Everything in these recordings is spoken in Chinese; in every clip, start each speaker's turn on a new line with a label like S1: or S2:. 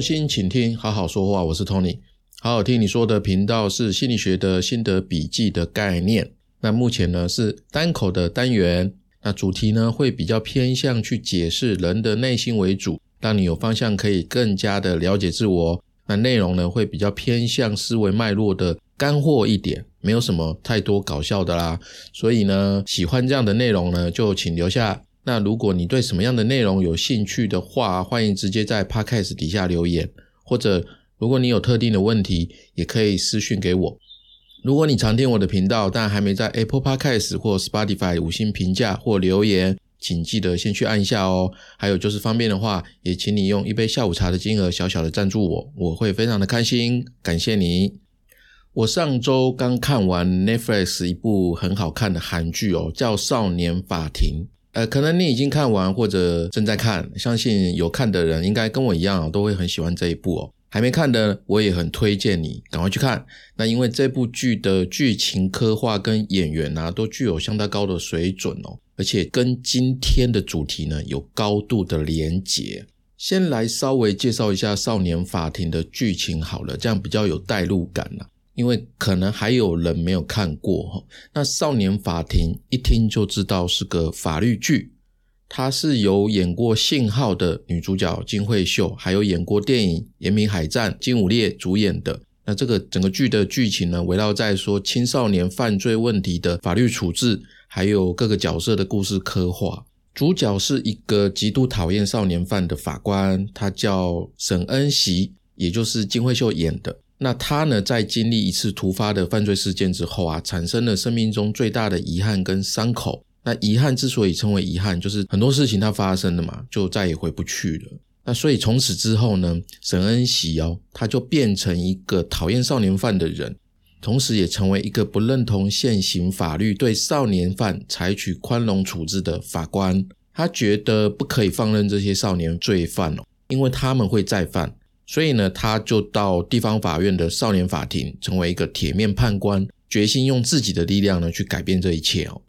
S1: 用心倾听，好好说话。我是 Tony，好好听你说的频道是心理学的心得笔记的概念。那目前呢是单口的单元，那主题呢会比较偏向去解释人的内心为主，让你有方向可以更加的了解自我。那内容呢会比较偏向思维脉络的干货一点，没有什么太多搞笑的啦。所以呢，喜欢这样的内容呢，就请留下。那如果你对什么样的内容有兴趣的话，欢迎直接在 Podcast 底下留言，或者如果你有特定的问题，也可以私讯给我。如果你常听我的频道，但还没在 Apple Podcast 或 Spotify 五星评价或留言，请记得先去按下哦。还有就是方便的话，也请你用一杯下午茶的金额小小的赞助我，我会非常的开心，感谢你。我上周刚看完 Netflix 一部很好看的韩剧哦，叫《少年法庭》。呃，可能你已经看完或者正在看，相信有看的人应该跟我一样，都会很喜欢这一部哦。还没看的，我也很推荐你赶快去看。那因为这部剧的剧情刻画跟演员啊，都具有相当高的水准哦，而且跟今天的主题呢有高度的连结。先来稍微介绍一下《少年法庭》的剧情好了，这样比较有代入感呐。因为可能还有人没有看过哈，那《少年法庭》一听就知道是个法律剧，它是由演过《信号》的女主角金惠秀，还有演过电影《严明海战》金武烈主演的。那这个整个剧的剧情呢，围绕在说青少年犯罪问题的法律处置，还有各个角色的故事刻画。主角是一个极度讨厌少年犯的法官，他叫沈恩熙，也就是金惠秀演的。那他呢，在经历一次突发的犯罪事件之后啊，产生了生命中最大的遗憾跟伤口。那遗憾之所以称为遗憾，就是很多事情它发生了嘛，就再也回不去了。那所以从此之后呢，沈恩喜哦，他就变成一个讨厌少年犯的人，同时也成为一个不认同现行法律对少年犯采取宽容处置的法官。他觉得不可以放任这些少年罪犯哦，因为他们会再犯。所以呢，他就到地方法院的少年法庭，成为一个铁面判官，决心用自己的力量呢去改变这一切哦。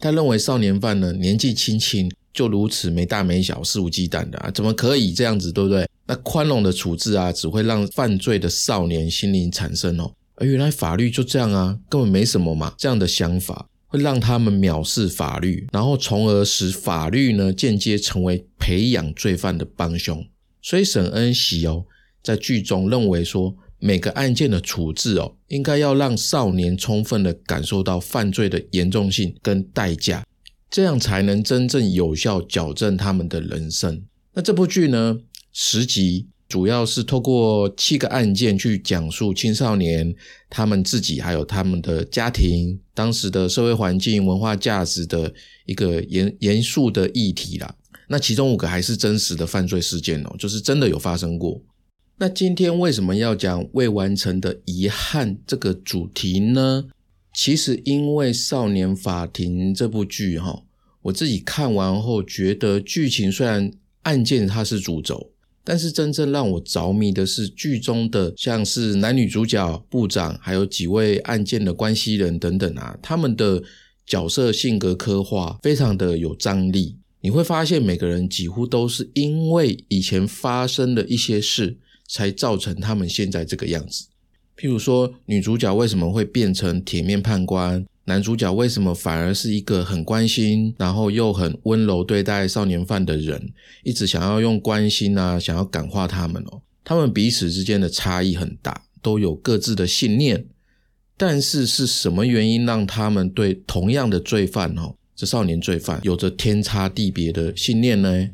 S1: 他认为少年犯呢年纪轻轻就如此没大没小、肆无忌惮的啊，怎么可以这样子，对不对？那宽容的处置啊，只会让犯罪的少年心灵产生哦，而原来法律就这样啊，根本没什么嘛，这样的想法会让他们藐视法律，然后从而使法律呢间接成为培养罪犯的帮凶。所以沈恩喜哦，在剧中认为说，每个案件的处置哦，应该要让少年充分的感受到犯罪的严重性跟代价，这样才能真正有效矫正他们的人生。那这部剧呢，十集主要是透过七个案件去讲述青少年他们自己还有他们的家庭当时的社会环境、文化价值的一个严严肃的议题啦。那其中五个还是真实的犯罪事件哦，就是真的有发生过。那今天为什么要讲未完成的遗憾这个主题呢？其实因为《少年法庭》这部剧哈，我自己看完后觉得剧情虽然案件它是主轴，但是真正让我着迷的是剧中的像是男女主角、部长，还有几位案件的关系人等等啊，他们的角色性格刻画非常的有张力。你会发现每个人几乎都是因为以前发生的一些事，才造成他们现在这个样子。譬如说，女主角为什么会变成铁面判官？男主角为什么反而是一个很关心，然后又很温柔对待少年犯的人？一直想要用关心啊，想要感化他们哦。他们彼此之间的差异很大，都有各自的信念。但是是什么原因让他们对同样的罪犯哦？这少年罪犯有着天差地别的信念呢。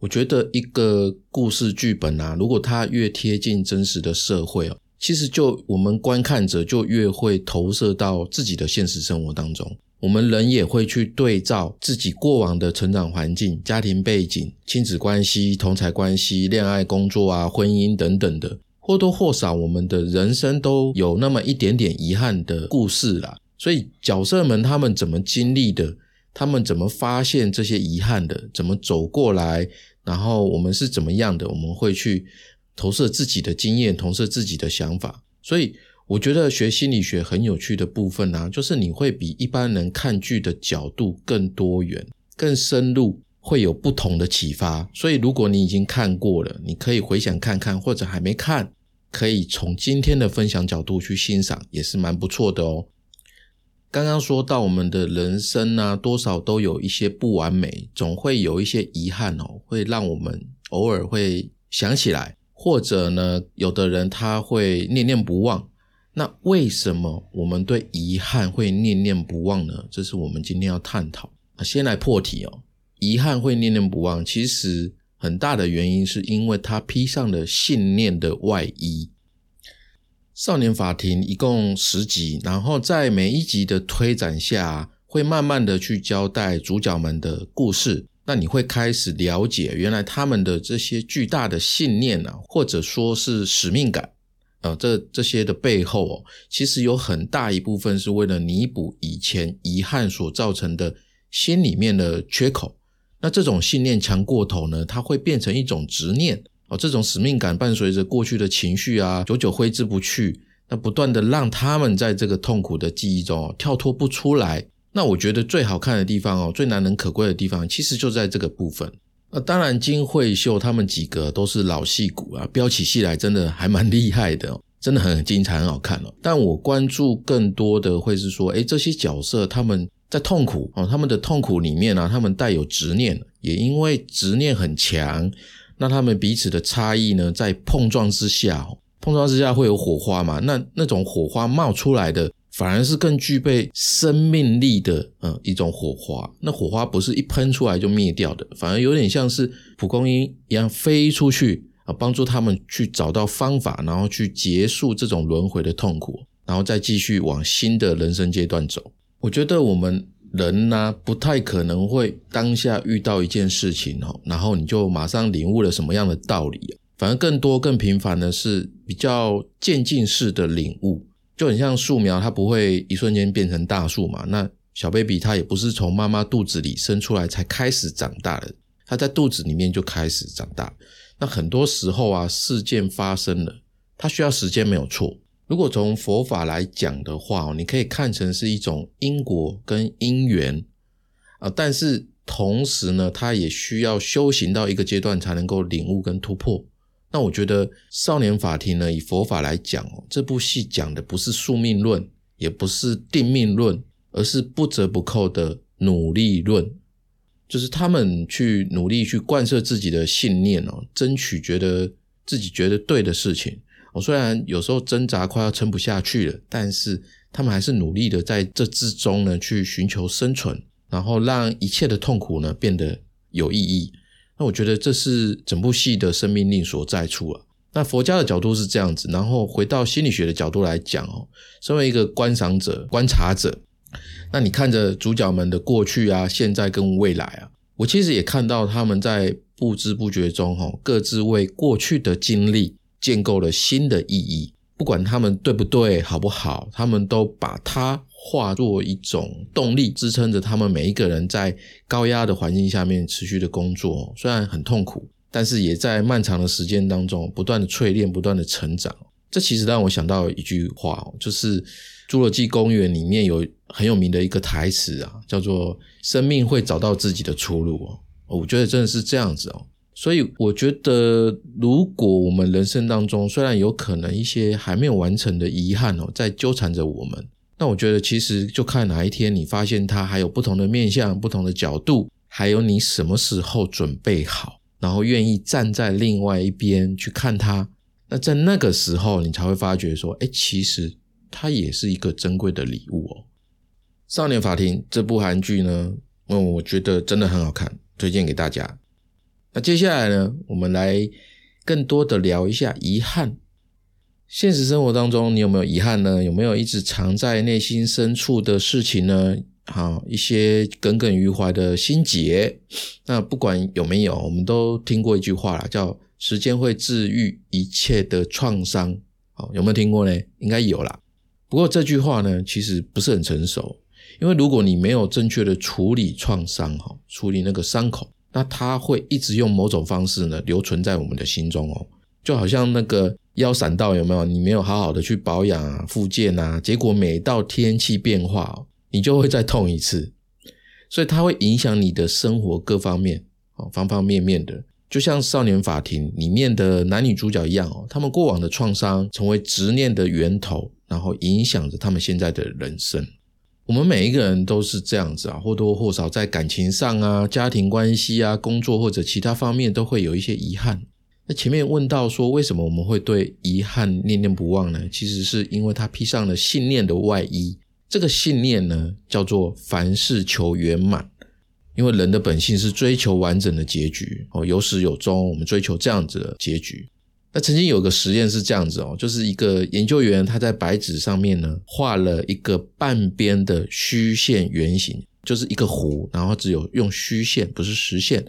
S1: 我觉得一个故事剧本啊，如果它越贴近真实的社会哦，其实就我们观看者就越会投射到自己的现实生活当中。我们人也会去对照自己过往的成长环境、家庭背景、亲子关系、同才关系、恋爱、工作啊、婚姻等等的，或多或少我们的人生都有那么一点点遗憾的故事啦。所以角色们他们怎么经历的？他们怎么发现这些遗憾的？怎么走过来？然后我们是怎么样的？我们会去投射自己的经验，投射自己的想法。所以我觉得学心理学很有趣的部分呢，就是你会比一般人看剧的角度更多元、更深入，会有不同的启发。所以，如果你已经看过了，你可以回想看看，或者还没看，可以从今天的分享角度去欣赏，也是蛮不错的哦。刚刚说到我们的人生呢，多少都有一些不完美，总会有一些遗憾哦，会让我们偶尔会想起来，或者呢，有的人他会念念不忘。那为什么我们对遗憾会念念不忘呢？这是我们今天要探讨。先来破题哦，遗憾会念念不忘，其实很大的原因是因为他披上了信念的外衣。少年法庭一共十集，然后在每一集的推展下，会慢慢的去交代主角们的故事。那你会开始了解，原来他们的这些巨大的信念啊，或者说是使命感。啊，这这些的背后哦，其实有很大一部分是为了弥补以前遗憾所造成的心里面的缺口。那这种信念强过头呢，它会变成一种执念哦。这种使命感伴随着过去的情绪啊，久久挥之不去，那不断的让他们在这个痛苦的记忆中跳脱不出来。那我觉得最好看的地方哦，最难能可贵的地方，其实就在这个部分。那当然，金惠秀他们几个都是老戏骨啊，飙起戏来真的还蛮厉害的，真的很精彩，很好看哦。但我关注更多的会是说，哎，这些角色他们在痛苦哦，他们的痛苦里面呢，他们带有执念，也因为执念很强，那他们彼此的差异呢，在碰撞之下，碰撞之下会有火花嘛？那那种火花冒出来的。反而是更具备生命力的，嗯，一种火花。那火花不是一喷出来就灭掉的，反而有点像是蒲公英一样飞出去啊，帮助他们去找到方法，然后去结束这种轮回的痛苦，然后再继续往新的人生阶段走。我觉得我们人呢，不太可能会当下遇到一件事情哦，然后你就马上领悟了什么样的道理啊？反而更多更频繁的是比较渐进式的领悟。就很像树苗，它不会一瞬间变成大树嘛。那小 baby 它也不是从妈妈肚子里生出来才开始长大的，它在肚子里面就开始长大。那很多时候啊，事件发生了，它需要时间没有错。如果从佛法来讲的话，你可以看成是一种因果跟因缘啊，但是同时呢，它也需要修行到一个阶段才能够领悟跟突破。那我觉得《少年法庭》呢，以佛法来讲哦，这部戏讲的不是宿命论，也不是定命论，而是不折不扣的努力论。就是他们去努力去贯彻自己的信念哦，争取觉得自己觉得对的事情。我虽然有时候挣扎快要撑不下去了，但是他们还是努力的在这之中呢，去寻求生存，然后让一切的痛苦呢变得有意义。那我觉得这是整部戏的生命力所在处啊。那佛家的角度是这样子，然后回到心理学的角度来讲哦，身为一个观赏者、观察者，那你看着主角们的过去啊、现在跟未来啊，我其实也看到他们在不知不觉中哈，各自为过去的经历建构了新的意义。不管他们对不对、好不好，他们都把它。化作一种动力，支撑着他们每一个人在高压的环境下面持续的工作。虽然很痛苦，但是也在漫长的时间当中不断的淬炼、不断的成长。这其实让我想到一句话，就是《侏罗纪公园》里面有很有名的一个台词啊，叫做“生命会找到自己的出路”哦。我觉得真的是这样子哦。所以我觉得，如果我们人生当中虽然有可能一些还没有完成的遗憾哦，在纠缠着我们。那我觉得其实就看哪一天你发现它还有不同的面向、不同的角度，还有你什么时候准备好，然后愿意站在另外一边去看它。那在那个时候，你才会发觉说，哎，其实它也是一个珍贵的礼物哦。《少年法庭》这部韩剧呢，嗯，我觉得真的很好看，推荐给大家。那接下来呢，我们来更多的聊一下遗憾。现实生活当中，你有没有遗憾呢？有没有一直藏在内心深处的事情呢？好，一些耿耿于怀的心结。那不管有没有，我们都听过一句话啦，叫“时间会治愈一切的创伤”。好，有没有听过呢？应该有啦。不过这句话呢，其实不是很成熟，因为如果你没有正确的处理创伤，哈，处理那个伤口，那它会一直用某种方式呢，留存在我们的心中哦。就好像那个腰闪到有没有？你没有好好的去保养啊、复健啊，结果每到天气变化，哦你就会再痛一次。所以它会影响你的生活各方面，哦，方方面面的，就像《少年法庭》里面的男女主角一样哦，他们过往的创伤成为执念的源头，然后影响着他们现在的人生。我们每一个人都是这样子啊，或多或少在感情上啊、家庭关系啊、工作或者其他方面都会有一些遗憾。那前面问到说，为什么我们会对遗憾念念不忘呢？其实是因为它披上了信念的外衣。这个信念呢，叫做凡事求圆满。因为人的本性是追求完整的结局哦，有始有终，我们追求这样子的结局。那曾经有个实验是这样子哦，就是一个研究员他在白纸上面呢画了一个半边的虚线圆形，就是一个弧，然后只有用虚线，不是实线。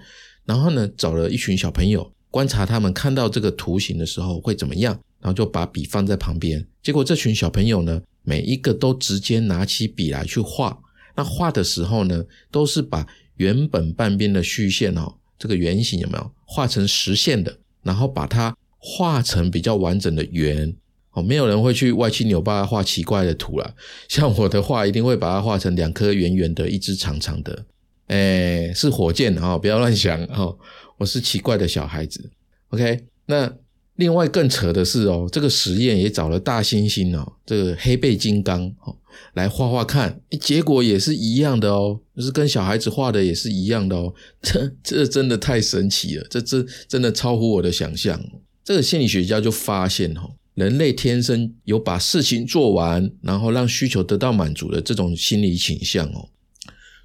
S1: 然后呢，找了一群小朋友观察他们看到这个图形的时候会怎么样，然后就把笔放在旁边。结果这群小朋友呢，每一个都直接拿起笔来去画。那画的时候呢，都是把原本半边的虚线哦，这个圆形有没有画成实线的，然后把它。画成比较完整的圆哦，没有人会去歪七扭八画奇怪的图了。像我的画，一定会把它画成两颗圆圆的，一只长长的。哎，是火箭哦，不要乱想哦。我是奇怪的小孩子。OK，那另外更扯的是哦，这个实验也找了大猩猩哦，这个黑背金刚哦来画画看，结果也是一样的哦，就是跟小孩子画的也是一样的哦。这这真的太神奇了，这这真的超乎我的想象。这个心理学家就发现，哈，人类天生有把事情做完，然后让需求得到满足的这种心理倾向哦。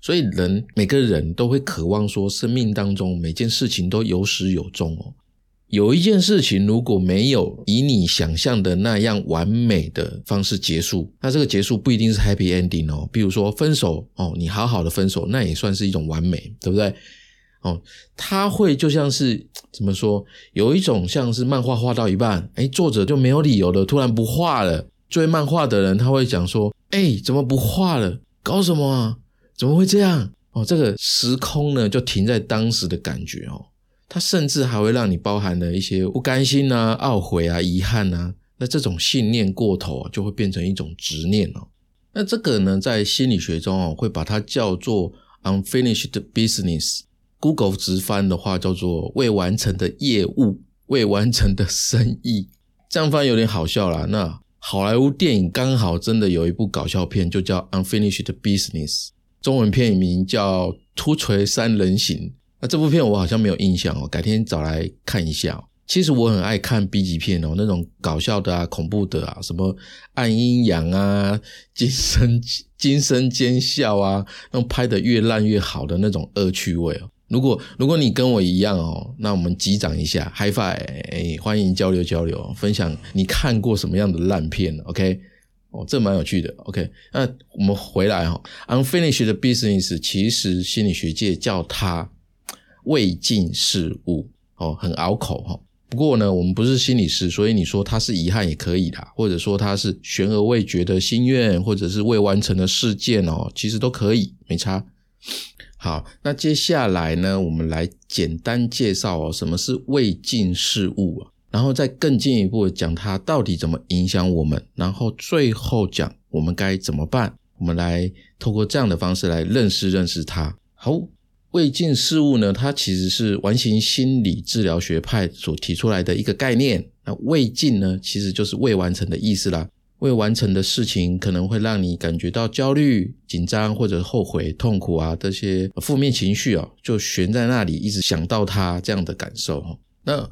S1: 所以人每个人都会渴望说，生命当中每件事情都有始有终哦。有一件事情如果没有以你想象的那样完美的方式结束，那这个结束不一定是 happy ending 哦。比如说分手哦，你好好的分手，那也算是一种完美，对不对？哦，他会就像是怎么说？有一种像是漫画画到一半，哎，作者就没有理由的突然不画了。追漫画的人他会讲说：“哎，怎么不画了？搞什么啊？怎么会这样？”哦，这个时空呢就停在当时的感觉哦。他甚至还会让你包含了一些不甘心啊、懊悔啊、遗憾啊。那这种信念过头，就会变成一种执念哦。那这个呢，在心理学中哦，会把它叫做 unfinished business。Google 直翻的话叫做“未完成的业务”“未完成的生意”，这样翻有点好笑啦。那好莱坞电影刚好真的有一部搞笑片，就叫《Unfinished Business》，中文片名叫《突锤三人行》。那这部片我好像没有印象哦，改天找来看一下。其实我很爱看 B 级片哦，那种搞笑的啊、恐怖的啊，什么暗阴阳啊、惊声惊声尖笑啊，那种拍的越烂越好的那种恶趣味哦。如果如果你跟我一样哦，那我们击掌一下，High Five，哎，欢迎交流交流，分享你看过什么样的烂片，OK？哦，这蛮有趣的，OK？那我们回来哈，Unfinished Business 其实心理学界叫它未尽事物，哦，很拗口哈。不过呢，我们不是心理师，所以你说它是遗憾也可以的，或者说它是悬而未决的心愿，或者是未完成的事件哦，其实都可以，没差。好，那接下来呢，我们来简单介绍哦，什么是未尽事物啊？然后再更进一步讲它到底怎么影响我们，然后最后讲我们该怎么办。我们来透过这样的方式来认识认识它。好，未尽事物呢，它其实是完形心理治疗学派所提出来的一个概念。那未尽呢，其实就是未完成的意思啦。未完成的事情可能会让你感觉到焦虑、紧张或者后悔、痛苦啊，这些负面情绪啊，就悬在那里，一直想到它这样的感受。那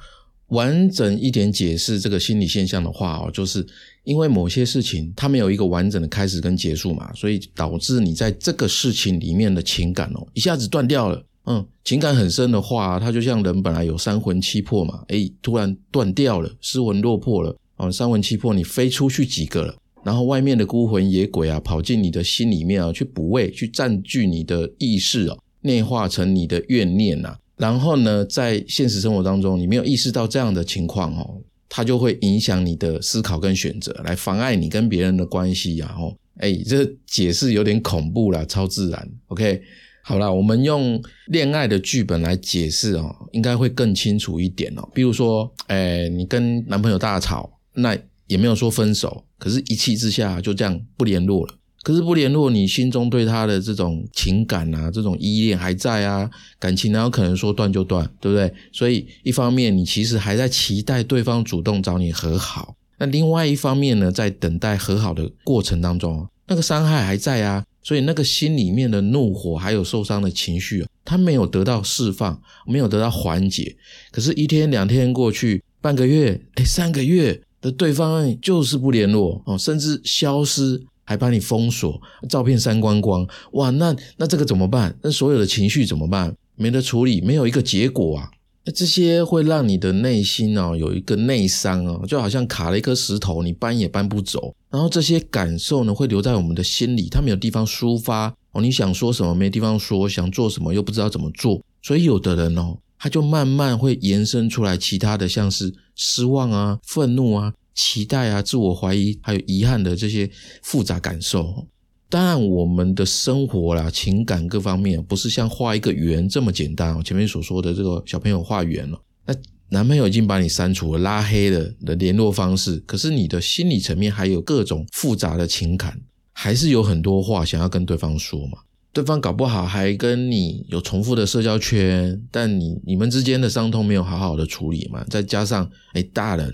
S1: 完整一点解释这个心理现象的话哦，就是因为某些事情它没有一个完整的开始跟结束嘛，所以导致你在这个事情里面的情感哦，一下子断掉了。嗯，情感很深的话，它就像人本来有三魂七魄嘛，诶，突然断掉了，失魂落魄了。哦，三魂七魄你飞出去几个了？然后外面的孤魂野鬼啊，跑进你的心里面啊，去补位，去占据你的意识哦，内化成你的怨念呐。然后呢，在现实生活当中，你没有意识到这样的情况哦，它就会影响你的思考跟选择，来妨碍你跟别人的关系啊。哦，哎，这解释有点恐怖啦，超自然。OK，好了，我们用恋爱的剧本来解释哦，应该会更清楚一点哦。比如说，哎，你跟男朋友大吵。那也没有说分手，可是一气之下就这样不联络了。可是不联络，你心中对他的这种情感啊，这种依恋还在啊，感情哪有可能说断就断，对不对？所以一方面你其实还在期待对方主动找你和好，那另外一方面呢，在等待和好的过程当中，那个伤害还在啊，所以那个心里面的怒火还有受伤的情绪，他没有得到释放，没有得到缓解。可是，一天两天过去，半个月，哎，三个月。的对方就是不联络哦，甚至消失，还把你封锁，照片删光光，哇，那那这个怎么办？那所有的情绪怎么办？没得处理，没有一个结果啊！那这些会让你的内心哦有一个内伤哦，就好像卡了一颗石头，你搬也搬不走。然后这些感受呢，会留在我们的心里，它没有地方抒发哦。你想说什么没地方说，想做什么又不知道怎么做，所以有的人哦。他就慢慢会延伸出来，其他的像是失望啊、愤怒啊、期待啊、自我怀疑，还有遗憾的这些复杂感受。当然，我们的生活啦、情感各方面，不是像画一个圆这么简单哦。前面所说的这个小朋友画圆了，那男朋友已经把你删除了、拉黑了的联络方式，可是你的心理层面还有各种复杂的情感，还是有很多话想要跟对方说嘛。对方搞不好还跟你有重复的社交圈，但你你们之间的伤痛没有好好的处理嘛？再加上哎，大人，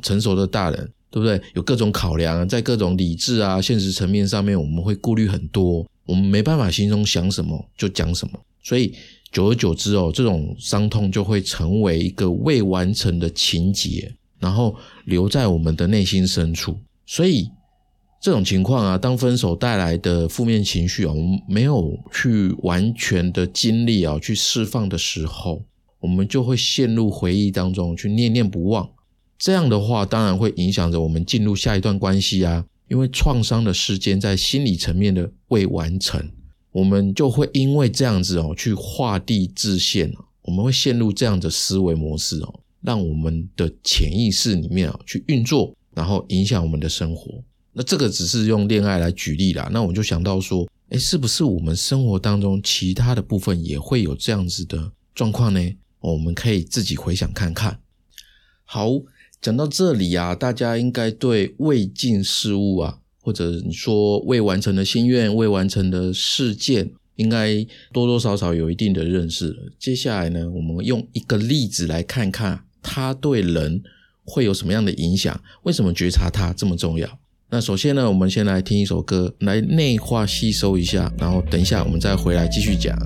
S1: 成熟的大人，对不对？有各种考量，在各种理智啊、现实层面上面，我们会顾虑很多，我们没办法心中想什么就讲什么，所以久而久之哦，这种伤痛就会成为一个未完成的情节，然后留在我们的内心深处，所以。这种情况啊，当分手带来的负面情绪啊，我们没有去完全的经历啊，去释放的时候，我们就会陷入回忆当中去念念不忘。这样的话，当然会影响着我们进入下一段关系啊。因为创伤的事件在心理层面的未完成，我们就会因为这样子哦，去画地自限我们会陷入这样的思维模式哦，让我们的潜意识里面啊去运作，然后影响我们的生活。那这个只是用恋爱来举例啦，那我就想到说，哎，是不是我们生活当中其他的部分也会有这样子的状况呢？我们可以自己回想看看。好，讲到这里啊，大家应该对未尽事物啊，或者你说未完成的心愿、未完成的事件，应该多多少少有一定的认识。接下来呢，我们用一个例子来看看它对人会有什么样的影响，为什么觉察它这么重要？那首先呢，我们先来听一首歌，来内化吸收一下，然后等一下我们再回来继续讲。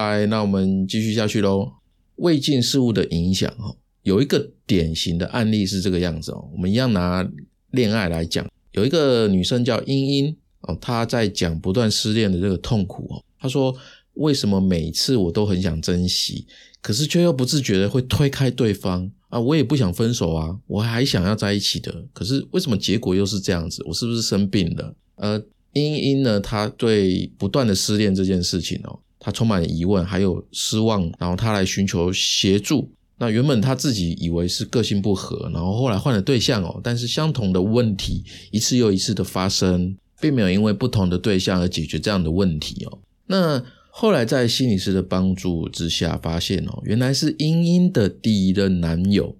S1: 来。那我们继续下去喽。未尽事物的影响哦，有一个典型的案例是这个样子哦。我们一样拿恋爱来讲，有一个女生叫英英哦，她在讲不断失恋的这个痛苦哦。她说：“为什么每次我都很想珍惜，可是却又不自觉的会推开对方啊？我也不想分手啊，我还想要在一起的。可是为什么结果又是这样子？我是不是生病了？呃。”英英呢，她对不断的失恋这件事情哦，他充满疑问，还有失望，然后他来寻求协助。那原本他自己以为是个性不合，然后后来换了对象哦，但是相同的问题一次又一次的发生，并没有因为不同的对象而解决这样的问题哦。那后来在心理师的帮助之下，发现哦，原来是英英的第一任男友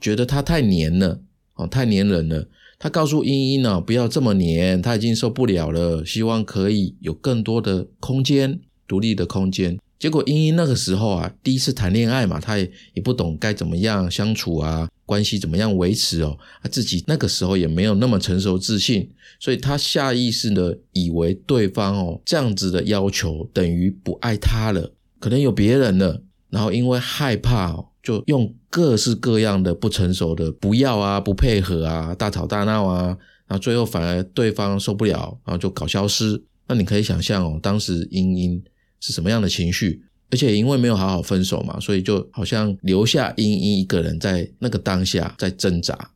S1: 觉得他太黏了哦，太黏人了。他告诉英英呢，不要这么黏，他已经受不了了，希望可以有更多的空间，独立的空间。结果英英那个时候啊，第一次谈恋爱嘛，她也也不懂该怎么样相处啊，关系怎么样维持哦，她自己那个时候也没有那么成熟自信，所以她下意识的以为对方哦这样子的要求等于不爱她了，可能有别人了，然后因为害怕哦。就用各式各样的不成熟的不要啊，不配合啊，大吵大闹啊，然后最后反而对方受不了，然后就搞消失。那你可以想象哦，当时英英是什么样的情绪？而且因为没有好好分手嘛，所以就好像留下英英一个人在那个当下在挣扎。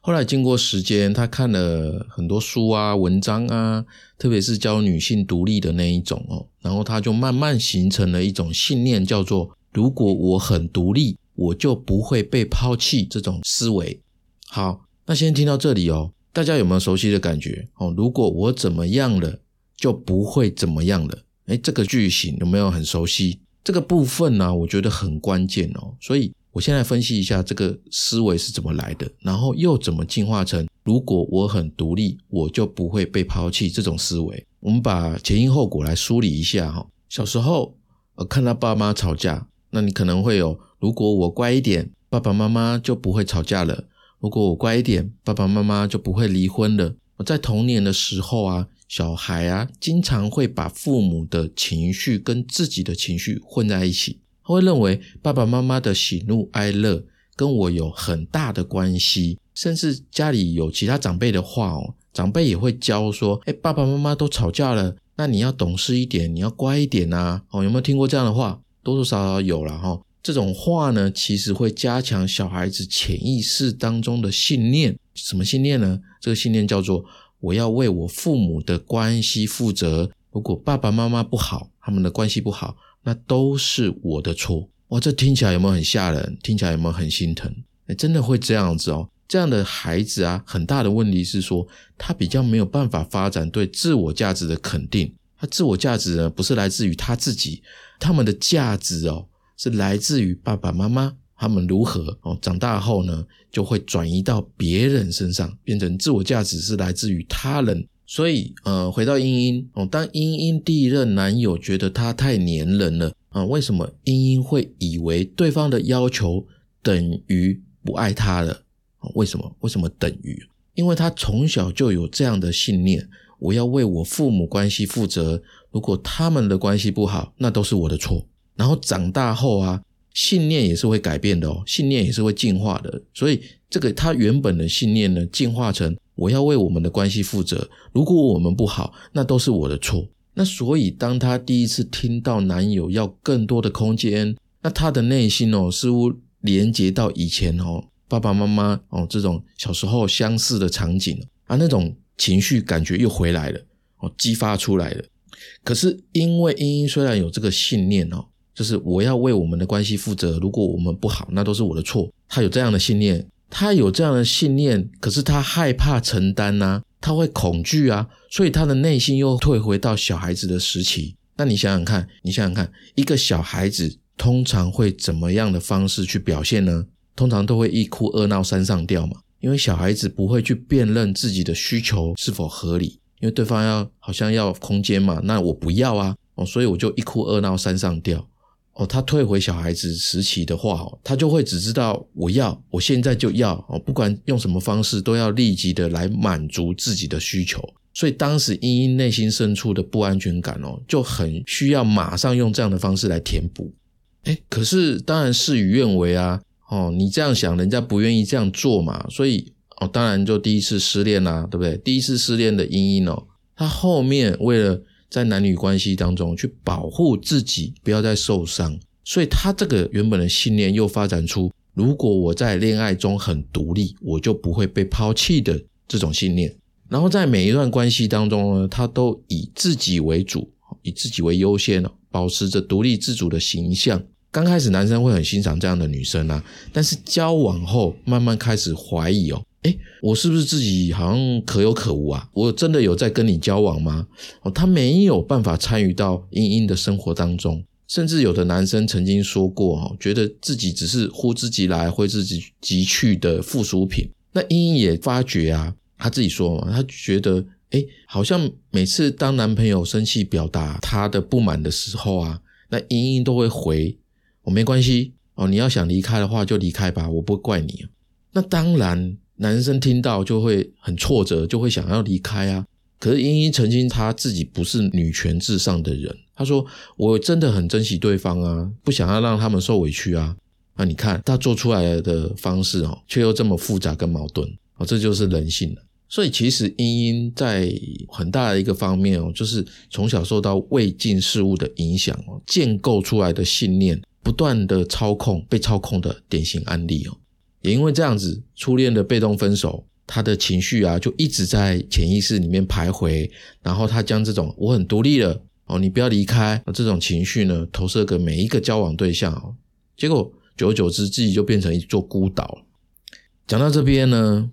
S1: 后来经过时间，他看了很多书啊、文章啊，特别是教女性独立的那一种哦，然后他就慢慢形成了一种信念，叫做。如果我很独立，我就不会被抛弃。这种思维，好，那先听到这里哦。大家有没有熟悉的感觉？哦，如果我怎么样了，就不会怎么样了。哎，这个句型有没有很熟悉？这个部分呢，我觉得很关键哦。所以我现在分析一下这个思维是怎么来的，然后又怎么进化成如果我很独立，我就不会被抛弃这种思维。我们把前因后果来梳理一下哈。小时候，呃，看到爸妈吵架。那你可能会有，如果我乖一点，爸爸妈妈就不会吵架了；如果我乖一点，爸爸妈妈就不会离婚了。我在童年的时候啊，小孩啊，经常会把父母的情绪跟自己的情绪混在一起，他会认为爸爸妈妈的喜怒哀乐跟我有很大的关系，甚至家里有其他长辈的话哦，长辈也会教说：“哎，爸爸妈妈都吵架了，那你要懂事一点，你要乖一点啊。”哦，有没有听过这样的话？多多少少有了哈，这种话呢，其实会加强小孩子潜意识当中的信念。什么信念呢？这个信念叫做我要为我父母的关系负责。如果爸爸妈妈不好，他们的关系不好，那都是我的错。哇，这听起来有没有很吓人？听起来有没有很心疼？哎，真的会这样子哦。这样的孩子啊，很大的问题是说，他比较没有办法发展对自我价值的肯定。他自我价值呢，不是来自于他自己。他们的价值哦，是来自于爸爸妈妈，他们如何哦长大后呢，就会转移到别人身上，变成自我价值是来自于他人。所以呃，回到英英哦，当英英第一任男友觉得她太黏人了啊，为什么英英会以为对方的要求等于不爱他了？为什么？为什么等于？因为他从小就有这样的信念。我要为我父母关系负责，如果他们的关系不好，那都是我的错。然后长大后啊，信念也是会改变的哦，信念也是会进化的。所以这个他原本的信念呢，进化成我要为我们的关系负责，如果我们不好，那都是我的错。那所以当他第一次听到男友要更多的空间，那他的内心哦，似乎连接到以前哦，爸爸妈妈哦这种小时候相似的场景啊，那种。情绪感觉又回来了，哦，激发出来了。可是因为英英虽然有这个信念哦，就是我要为我们的关系负责，如果我们不好，那都是我的错。他有这样的信念，他有这样的信念，可是他害怕承担呐，他会恐惧啊，所以他的内心又退回到小孩子的时期。那你想想看，你想想看，一个小孩子通常会怎么样的方式去表现呢？通常都会一哭二闹三上吊嘛。因为小孩子不会去辨认自己的需求是否合理，因为对方要好像要空间嘛，那我不要啊，哦，所以我就一哭二闹三上吊，哦，他退回小孩子时期的话，哦，他就会只知道我要，我现在就要哦，不管用什么方式，都要立即的来满足自己的需求。所以当时英英内心深处的不安全感哦，就很需要马上用这样的方式来填补。哎，可是当然事与愿违啊！哦，你这样想，人家不愿意这样做嘛，所以哦，当然就第一次失恋啦，对不对？第一次失恋的英英哦，他后面为了在男女关系当中去保护自己，不要再受伤，所以他这个原本的信念又发展出：如果我在恋爱中很独立，我就不会被抛弃的这种信念。然后在每一段关系当中呢，他都以自己为主，以自己为优先，保持着独立自主的形象。刚开始男生会很欣赏这样的女生啊，但是交往后慢慢开始怀疑哦，诶，我是不是自己好像可有可无啊？我真的有在跟你交往吗？哦，他没有办法参与到茵茵的生活当中，甚至有的男生曾经说过哦，觉得自己只是呼之即来挥之即即去的附属品。那茵茵也发觉啊。他自己说嘛，他觉得，哎，好像每次当男朋友生气表达他的不满的时候啊，那茵茵都会回我没关系哦，你要想离开的话就离开吧，我不会怪你。那当然，男生听到就会很挫折，就会想要离开啊。可是茵茵曾经他自己不是女权至上的人，他说我真的很珍惜对方啊，不想要让他们受委屈啊。那你看他做出来的方式哦，却又这么复杂跟矛盾。哦，这就是人性了。所以其实茵茵在很大的一个方面哦，就是从小受到未尽事物的影响哦，建构出来的信念，不断的操控被操控的典型案例哦。也因为这样子，初恋的被动分手，他的情绪啊就一直在潜意识里面徘徊，然后他将这种我很独立了哦，你不要离开这种情绪呢，投射给每一个交往对象哦，结果久而久之，自己就变成一座孤岛。讲到这边呢。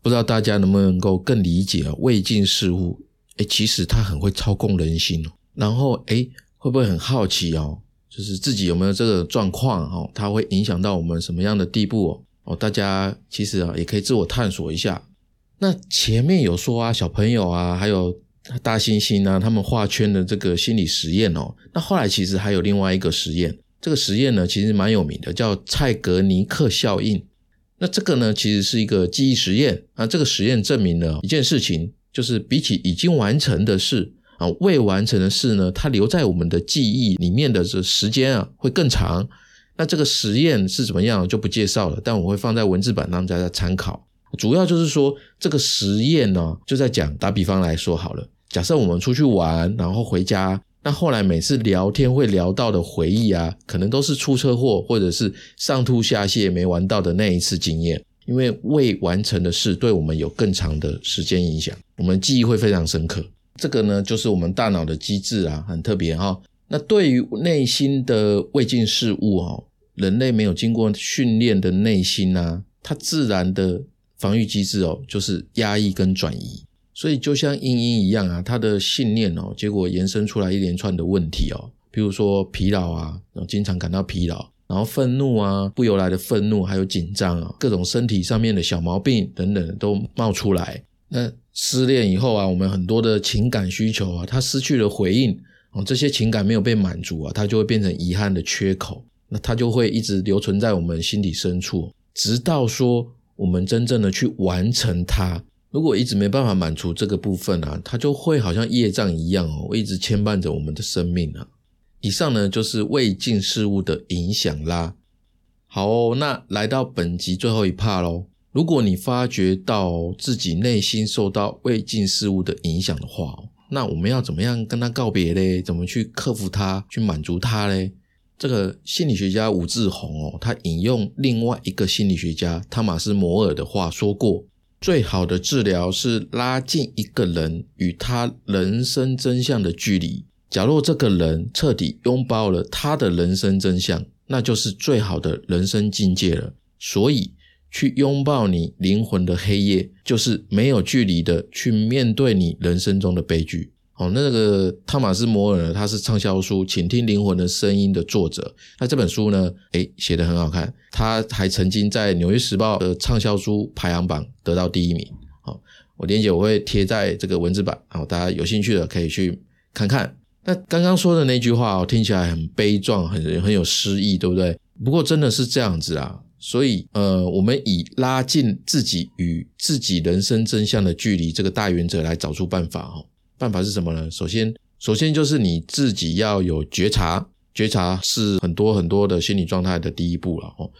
S1: 不知道大家能不能够更理解啊？未尽事物，哎，其实他很会操控人心哦。然后，哎，会不会很好奇哦？就是自己有没有这个状况哦？它会影响到我们什么样的地步哦？哦，大家其实啊，也可以自我探索一下。那前面有说啊，小朋友啊，还有大猩猩啊，他们画圈的这个心理实验哦。那后来其实还有另外一个实验，这个实验呢，其实蛮有名的，叫蔡格尼克效应。那这个呢，其实是一个记忆实验啊。这个实验证明了一件事情，就是比起已经完成的事啊，未完成的事呢，它留在我们的记忆里面的这时间啊，会更长。那这个实验是怎么样，就不介绍了。但我会放在文字版让大家参考。主要就是说，这个实验呢，就在讲，打比方来说好了，假设我们出去玩，然后回家。那后来每次聊天会聊到的回忆啊，可能都是出车祸或者是上吐下泻没玩到的那一次经验，因为未完成的事对我们有更长的时间影响，我们记忆会非常深刻。这个呢，就是我们大脑的机制啊，很特别哈。那对于内心的未尽事物哦，人类没有经过训练的内心啊，它自然的防御机制哦，就是压抑跟转移。所以就像英英一样啊，他的信念哦，结果延伸出来一连串的问题哦，比如说疲劳啊，然后经常感到疲劳，然后愤怒啊，不由来的愤怒，还有紧张啊，各种身体上面的小毛病等等都冒出来。那失恋以后啊，我们很多的情感需求啊，他失去了回应哦，这些情感没有被满足啊，它就会变成遗憾的缺口，那它就会一直留存在我们心底深处，直到说我们真正的去完成它。如果一直没办法满足这个部分啊，它就会好像业障一样哦，一直牵绊着我们的生命啊。以上呢就是未尽事物的影响啦。好哦，那来到本集最后一 part 喽。如果你发觉到自己内心受到未尽事物的影响的话，那我们要怎么样跟他告别嘞？怎么去克服它，去满足它嘞？这个心理学家吴志宏哦，他引用另外一个心理学家汤马斯摩尔的话说过。最好的治疗是拉近一个人与他人生真相的距离。假若这个人彻底拥抱了他的人生真相，那就是最好的人生境界了。所以，去拥抱你灵魂的黑夜，就是没有距离的去面对你人生中的悲剧。哦，那个汤马斯·摩尔呢？他是畅销书《倾听灵魂的声音》的作者。那这本书呢？诶，写的很好看。他还曾经在《纽约时报》的畅销书排行榜得到第一名。好，我链接我会贴在这个文字版，好，大家有兴趣的可以去看看。那刚刚说的那句话哦，听起来很悲壮，很很有诗意，对不对？不过真的是这样子啊。所以，呃，我们以拉近自己与自己人生真相的距离这个大原则来找出办法哦。办法是什么呢？首先，首先就是你自己要有觉察，觉察是很多很多的心理状态的第一步了哦。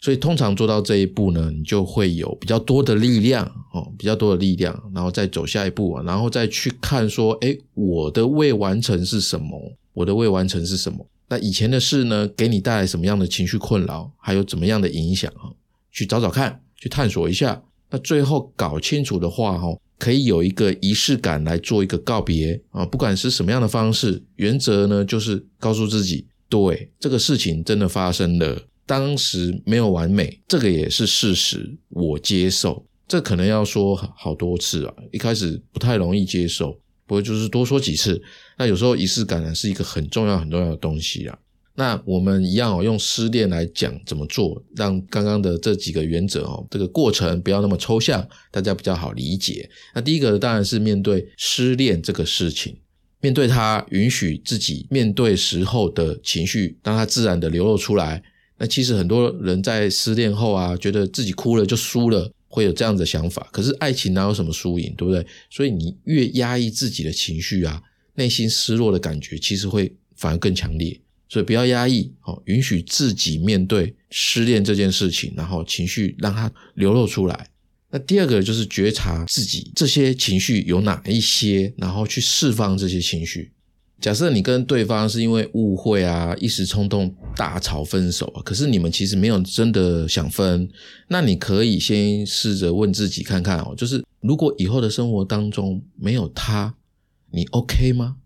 S1: 所以，通常做到这一步呢，你就会有比较多的力量哦，比较多的力量，然后再走下一步，然后再去看说，哎，我的未完成是什么？我的未完成是什么？那以前的事呢，给你带来什么样的情绪困扰，还有怎么样的影响啊？去找找看，去探索一下。那最后搞清楚的话，哈，可以有一个仪式感来做一个告别啊，不管是什么样的方式，原则呢，就是告诉自己，对这个事情真的发生了。当时没有完美，这个也是事实，我接受。这可能要说好多次啊，一开始不太容易接受，不过就是多说几次。那有时候仪式感呢是一个很重要很重要的东西啊。那我们一样哦，用失恋来讲怎么做，让刚刚的这几个原则哦，这个过程不要那么抽象，大家比较好理解。那第一个当然是面对失恋这个事情，面对它，允许自己面对时候的情绪，让它自然的流露出来。那其实很多人在失恋后啊，觉得自己哭了就输了，会有这样的想法。可是爱情哪有什么输赢，对不对？所以你越压抑自己的情绪啊，内心失落的感觉其实会反而更强烈。所以不要压抑，哦，允许自己面对失恋这件事情，然后情绪让它流露出来。那第二个就是觉察自己这些情绪有哪一些，然后去释放这些情绪。假设你跟对方是因为误会啊，一时冲动大吵分手啊，可是你们其实没有真的想分，那你可以先试着问自己看看哦，就是如果以后的生活当中没有他，你 OK 吗？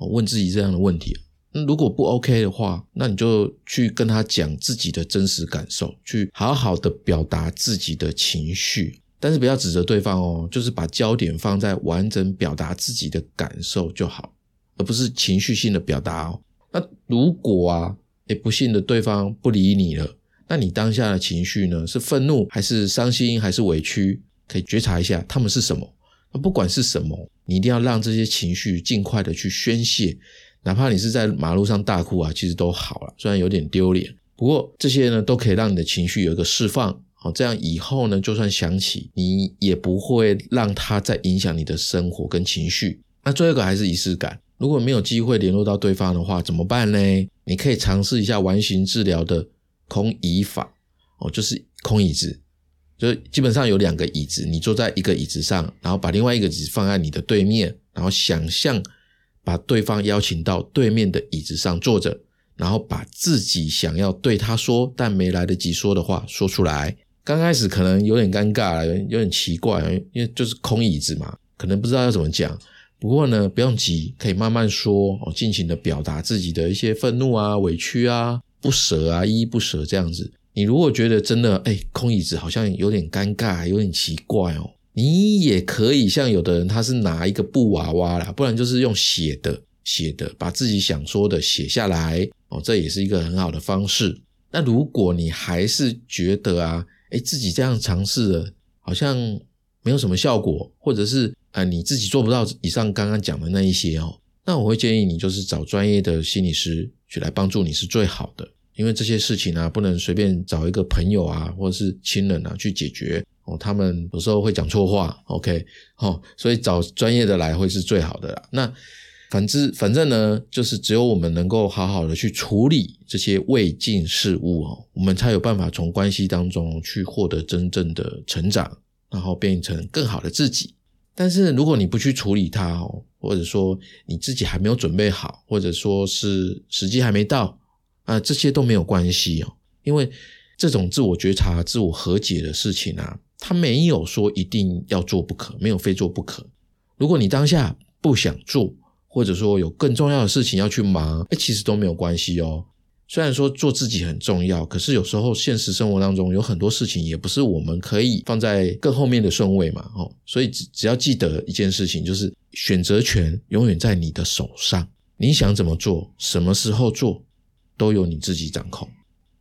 S1: 问自己这样的问题。那如果不 OK 的话，那你就去跟他讲自己的真实感受，去好好的表达自己的情绪，但是不要指责对方哦，就是把焦点放在完整表达自己的感受就好。而不是情绪性的表达哦。那如果啊，诶不幸的对方不理你了，那你当下的情绪呢？是愤怒还是伤心还是委屈？可以觉察一下他们是什么。那不管是什么，你一定要让这些情绪尽快的去宣泄，哪怕你是在马路上大哭啊，其实都好了。虽然有点丢脸，不过这些呢，都可以让你的情绪有一个释放。好，这样以后呢，就算想起，你也不会让它再影响你的生活跟情绪。那最后一个还是仪式感。如果没有机会联络到对方的话，怎么办呢？你可以尝试一下完形治疗的空椅法哦，就是空椅子，就基本上有两个椅子，你坐在一个椅子上，然后把另外一个椅子放在你的对面，然后想象把对方邀请到对面的椅子上坐着，然后把自己想要对他说但没来得及说的话说出来。刚开始可能有点尴尬，有点奇怪，因为就是空椅子嘛，可能不知道要怎么讲。不过呢，不用急，可以慢慢说哦，尽情的表达自己的一些愤怒啊、委屈啊、不舍啊、依依不舍这样子。你如果觉得真的哎，空椅子好像有点尴尬，有点奇怪哦，你也可以像有的人，他是拿一个布娃娃啦，不然就是用写的写的，把自己想说的写下来哦，这也是一个很好的方式。那如果你还是觉得啊，哎，自己这样尝试了，好像没有什么效果，或者是。啊，你自己做不到以上刚刚讲的那一些哦，那我会建议你就是找专业的心理师去来帮助你是最好的，因为这些事情啊，不能随便找一个朋友啊或者是亲人啊去解决哦，他们有时候会讲错话，OK，哦，所以找专业的来会是最好的啦。那反之，反正呢，就是只有我们能够好好的去处理这些未尽事物哦，我们才有办法从关系当中去获得真正的成长，然后变成更好的自己。但是如果你不去处理它哦，或者说你自己还没有准备好，或者说是时机还没到啊，这些都没有关系哦。因为这种自我觉察、自我和解的事情啊，他没有说一定要做不可，没有非做不可。如果你当下不想做，或者说有更重要的事情要去忙，哎，其实都没有关系哦。虽然说做自己很重要，可是有时候现实生活当中有很多事情也不是我们可以放在更后面的顺位嘛，哦，所以只只要记得一件事情，就是选择权永远在你的手上，你想怎么做，什么时候做，都由你自己掌控。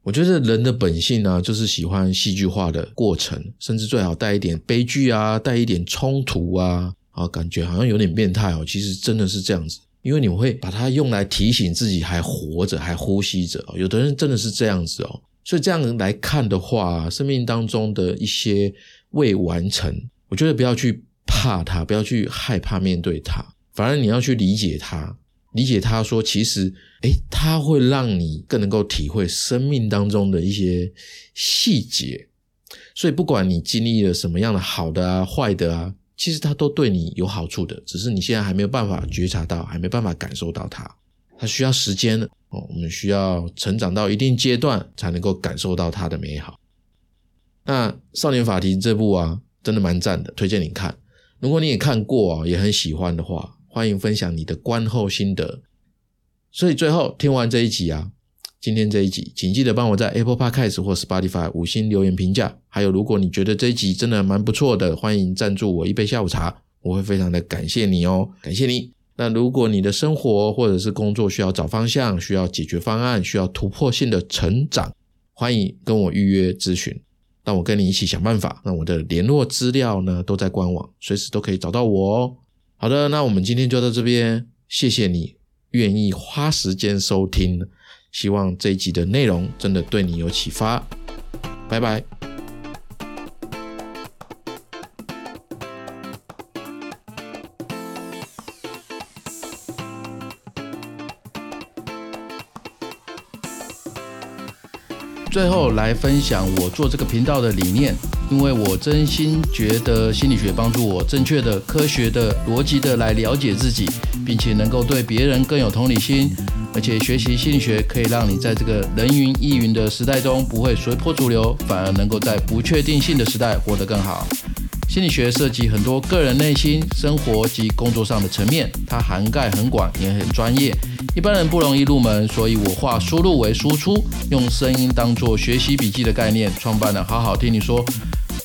S1: 我觉得人的本性呢，就是喜欢戏剧化的过程，甚至最好带一点悲剧啊，带一点冲突啊，啊，感觉好像有点变态哦，其实真的是这样子。因为你会把它用来提醒自己还活着，还呼吸着。有的人真的是这样子哦。所以这样来看的话，生命当中的一些未完成，我觉得不要去怕它，不要去害怕面对它，反而你要去理解它，理解它说，其实，诶，它会让你更能够体会生命当中的一些细节。所以不管你经历了什么样的好的啊、坏的啊，其实它都对你有好处的，只是你现在还没有办法觉察到，还没办法感受到它，它需要时间的。哦，我们需要成长到一定阶段，才能够感受到它的美好。那《少年法庭》这部啊，真的蛮赞的，推荐你看。如果你也看过啊，也很喜欢的话，欢迎分享你的观后心得。所以最后听完这一集啊，今天这一集，请记得帮我在 Apple Podcast 或 Spotify 五星留言评价。还有，如果你觉得这一集真的蛮不错的，欢迎赞助我一杯下午茶，我会非常的感谢你哦，感谢你。那如果你的生活或者是工作需要找方向，需要解决方案，需要突破性的成长，欢迎跟我预约咨询，让我跟你一起想办法。那我的联络资料呢都在官网，随时都可以找到我哦。好的，那我们今天就到这边，谢谢你愿意花时间收听，希望这一集的内容真的对你有启发，拜拜。最后来分享我做这个频道的理念，因为我真心觉得心理学帮助我正确的、科学的、逻辑的来了解自己，并且能够对别人更有同理心。而且学习心理学可以让你在这个人云亦云的时代中不会随波逐流，反而能够在不确定性的时代活得更好。心理学涉及很多个人内心、生活及工作上的层面，它涵盖很广，也很专业。一般人不容易入门，所以我化输入为输出，用声音当做学习笔记的概念，创办了好好听你说。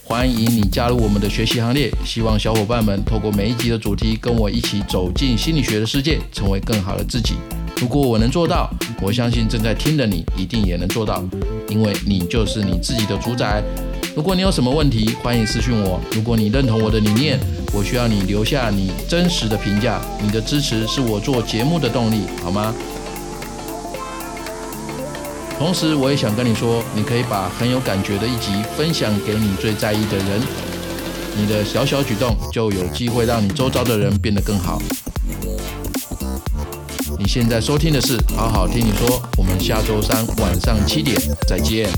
S1: 欢迎你加入我们的学习行列，希望小伙伴们透过每一集的主题，跟我一起走进心理学的世界，成为更好的自己。如果我能做到，我相信正在听的你一定也能做到，因为你就是你自己的主宰。如果你有什么问题，欢迎私讯我。如果你认同我的理念，我需要你留下你真实的评价，你的支持是我做节目的动力，好吗？同时，我也想跟你说，你可以把很有感觉的一集分享给你最在意的人，你的小小举动就有机会让你周遭的人变得更好。你现在收听的是好好听你说，我们下周三晚上七点再见。